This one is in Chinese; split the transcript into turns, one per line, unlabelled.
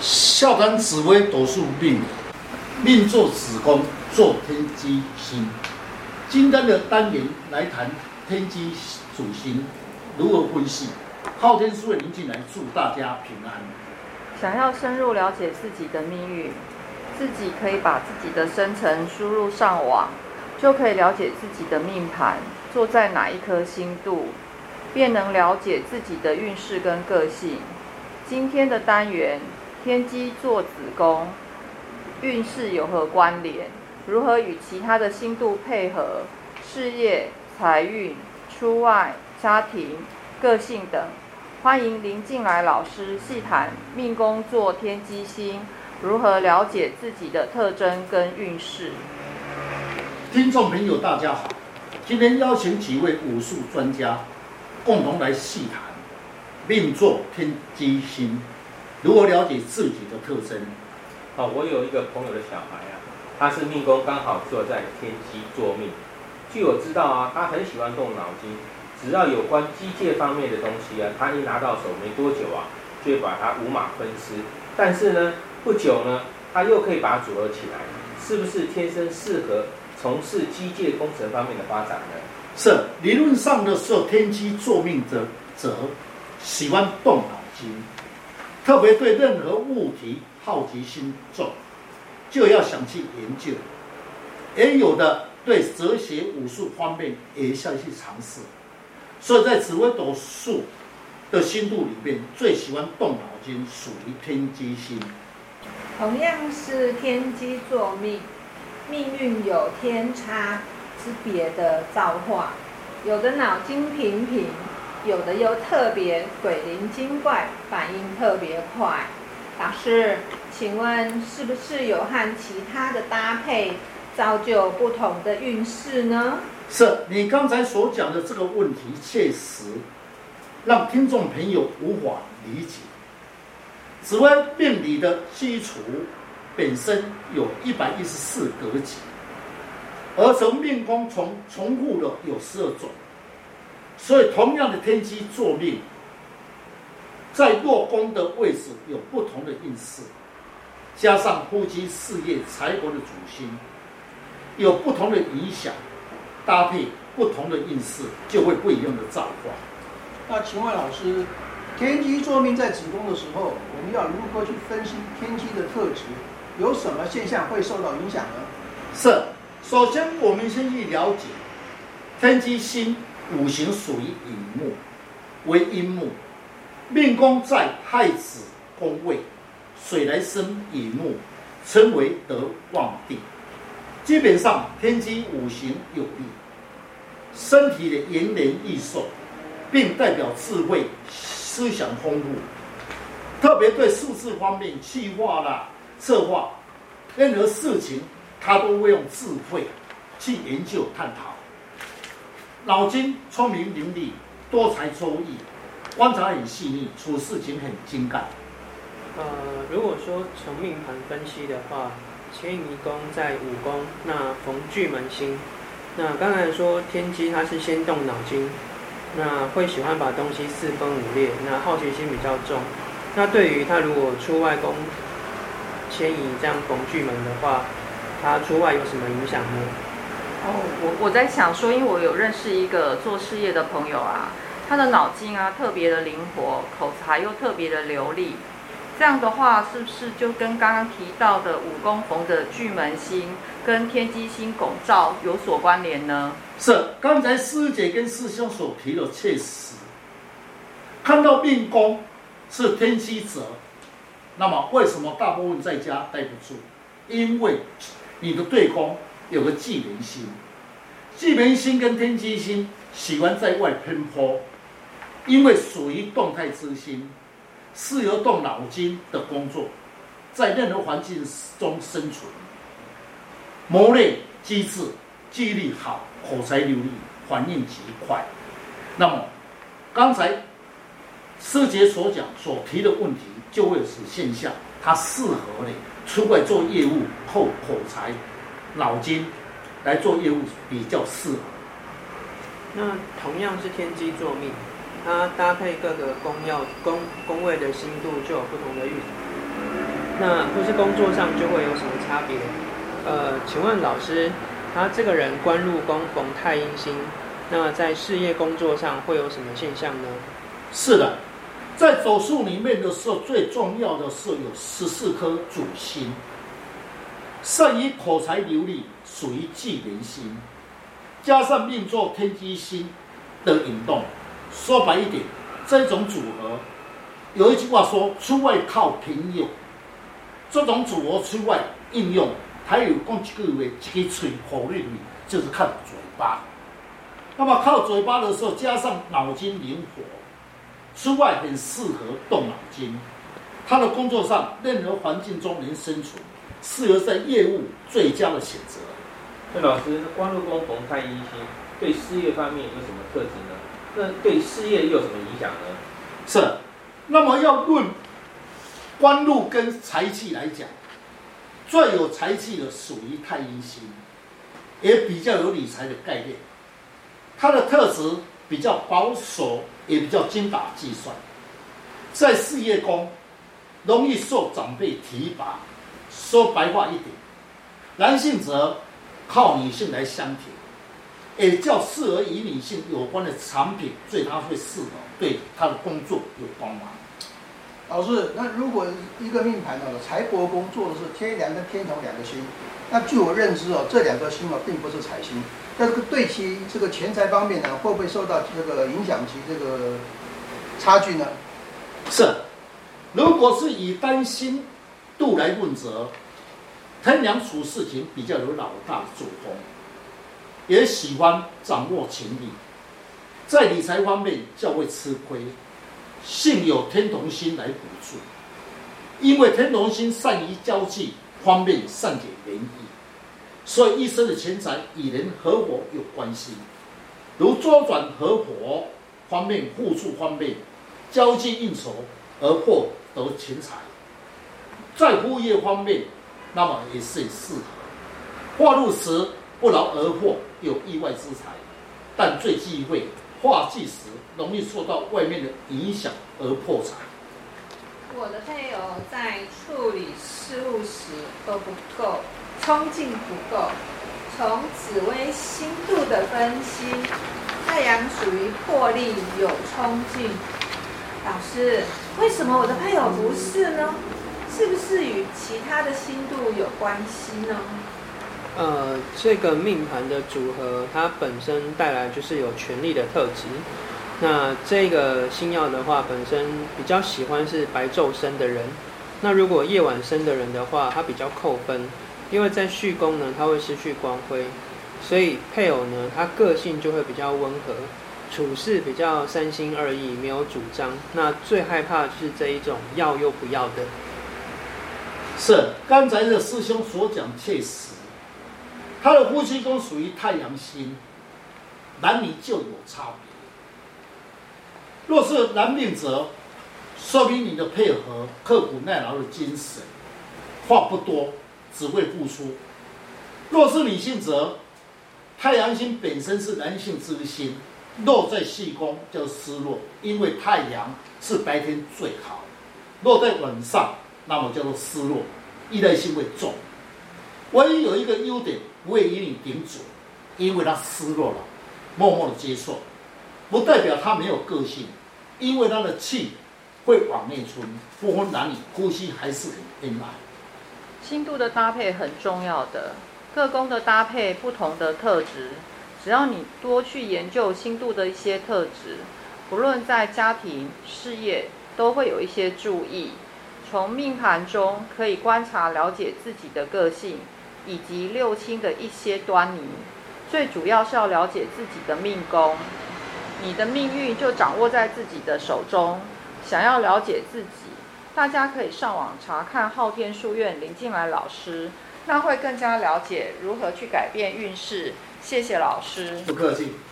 孝感紫薇斗数命，命坐子宫，坐天机星。今天的单元来谈天机主星如何分析。昊天书院林进来祝大家平安。
想要深入了解自己的命运，自己可以把自己的生辰输入上网，就可以了解自己的命盘坐在哪一颗星度，便能了解自己的运势跟个性。今天的单元。天机做子宫，运势有何关联？如何与其他的星度配合？事业、财运、出外、家庭、个性等。欢迎林进来老师细谈命宫坐天机星，如何了解自己的特征跟运势。
听众朋友，大家好，今天邀请几位武术专家，共同来细谈命坐天机星。如何了解自己的特征？
好，我有一个朋友的小孩啊，他是命宫刚好坐在天机坐命。据我知道啊，他很喜欢动脑筋，只要有关机械方面的东西啊，他一拿到手没多久啊，就会把它五马分尸。但是呢，不久呢，他又可以把它组合起来，是不是天生适合从事机械工程方面的发展呢？
是，理论上的时候，天机坐命者则喜欢动脑筋。特别对任何物体好奇心重，就要想去研究；也有的对哲学、武术方面也想去尝试。所以在紫微斗数的星度里面，最喜欢动脑筋属于天机星。
同样是天机作命，命运有天差之别的造化，有的脑筋平平。有的又特别鬼灵精怪，反应特别快。老师，请问是不是有和其他的搭配，造就不同的运势呢？
是你刚才所讲的这个问题，确实让听众朋友无法理解。紫微命理的基础本身有一百一十四格局，而从命宫重重复的有十二种。所以，同样的天机坐命，在落宫的位置有不同的运势，加上夫妻、事业、财帛的主星，有不同的影响，搭配不同的运势，就会不一样的造化。
那请问老师，天机坐命在子宫的时候，我们要如何去分析天机的特质？有什么现象会受到影响呢？
是，首先我们先去了解天机星。五行属于乙木，为阴木，命宫在亥子宫位，水来生乙木，称为得旺地。基本上天机五行有利，身体的延年益寿，并代表智慧、思想丰富，特别对数字方面计划啦、策划任何事情，他都会用智慧去研究探讨。脑筋聪明伶俐，多才多艺，观察很细腻，处事情很精干。
呃，如果说从命盘分析的话，迁移宫在五宫，那逢巨门星。那刚才说天机它是先动脑筋，那会喜欢把东西四分五裂，那好奇心比较重。那对于他如果出外宫迁移这样逢巨门的话，他出外有什么影响呢？
我我在想说，因为我有认识一个做事业的朋友啊，他的脑筋啊特别的灵活，口才又特别的流利，这样的话是不是就跟刚刚提到的五宫逢的巨门星跟天机星拱照有所关联呢？
是，刚才师姐跟师兄所提的确实，看到命宫是天机者，那么为什么大部分在家待不住？因为你的对宫。有个巨门星，巨门星跟天机星喜欢在外奔波，因为属于动态之星，适合动脑筋的工作，在任何环境中生存，磨练机智，记忆力好，口才流利，反应极快。那么，刚才师姐所讲所提的问题，就会是现象，它适合你出外做业务，后口才。脑筋来做业务比较适合。
那同样是天机坐命，它搭配各个宫曜宫宫位的星度就有不同的运那或是工作上就会有什么差别？呃，请问老师，他这个人官禄宫逢太阴星，那在事业工作上会有什么现象呢？
是的，在走数里面的时候，最重要的是有十四颗主星，善于口才流利，属于忌廉星，加上命座天机星的引动，说白一点，这种组合，有一句话说“出外靠朋友”，这种组合出外应用，还有讲几个月，几个嘴火力里，就是靠嘴巴。那么靠嘴巴的时候，加上脑筋灵活。出外很适合动脑筋，他的工作上任何环境中能生存，适合在业务最佳的选择。
那老师，官禄宫逢太阴星，对事业方面有什么特质呢？那对事业又有什么影响呢？
是，那么要论官禄跟财气来讲，最有财气的属于太阴星，也比较有理财的概念，它的特质比较保守。也比较精打细算，在事业宫容易受长辈提拔。说白话一点，男性则靠女性来相挺，也较适合与女性有关的产品，所以他会适合对他的工作有帮忙。
老师，那如果一个命盘呢，财帛宫做的是天梁跟天同两个星，那据我认知哦，这两个星啊，并不是财星。那这个对其这个钱财方面呢，会不会受到这个影响其这个差距呢？
是，如果是以单星度来问责，天梁处事情比较有老大的作风，也喜欢掌握权力，在理财方面较为吃亏，幸有天同星来辅助，因为天同星善于交际方面善解人意。所以一生的钱财与人合伙有关系，如周转合伙方面、互助方面、交际应酬而获得钱财，在物业方面，那么也是很适合。化禄时不劳而获，有意外之财，但最忌讳化忌时容易受到外面的影响而破财。
我的配偶在处理事务时都不够。冲劲不够。从紫微星度的分析，太阳属于魄力，有冲劲。老师，为什么我的配偶不是呢？是不是与其他的星度有关系呢？
呃，这个命盘的组合，它本身带来就是有权力的特质。那这个星曜的话，本身比较喜欢是白昼生的人。那如果夜晚生的人的话，他比较扣分。因为在续宫呢，他会失去光辉，所以配偶呢，他个性就会比较温和，处事比较三心二意，没有主张。那最害怕的是这一种要又不要的。
是刚才的师兄所讲确实，他的夫妻宫属于太阳星，男女就有差别。若是男命则，说明你的配合刻苦耐劳的精神，话不多。只会付出。若是女性则，太阳星本身是男性之星，落在细宫叫失落，因为太阳是白天最好，落在晚上，那么叫做失落，依赖性会重。唯一有一个优点，不会与你顶嘴，因为他失落了，默默的接受，不代表他没有个性，因为他的气会往内存，不分男女，呼吸还是很恩爱。
星度的搭配很重要的，各宫的搭配不同的特质，只要你多去研究星度的一些特质，不论在家庭、事业，都会有一些注意。从命盘中可以观察了解自己的个性，以及六亲的一些端倪。最主要是要了解自己的命宫，你的命运就掌握在自己的手中。想要了解自己。大家可以上网查看昊天书院林进来老师，那会更加了解如何去改变运势。谢谢老师，
不客气。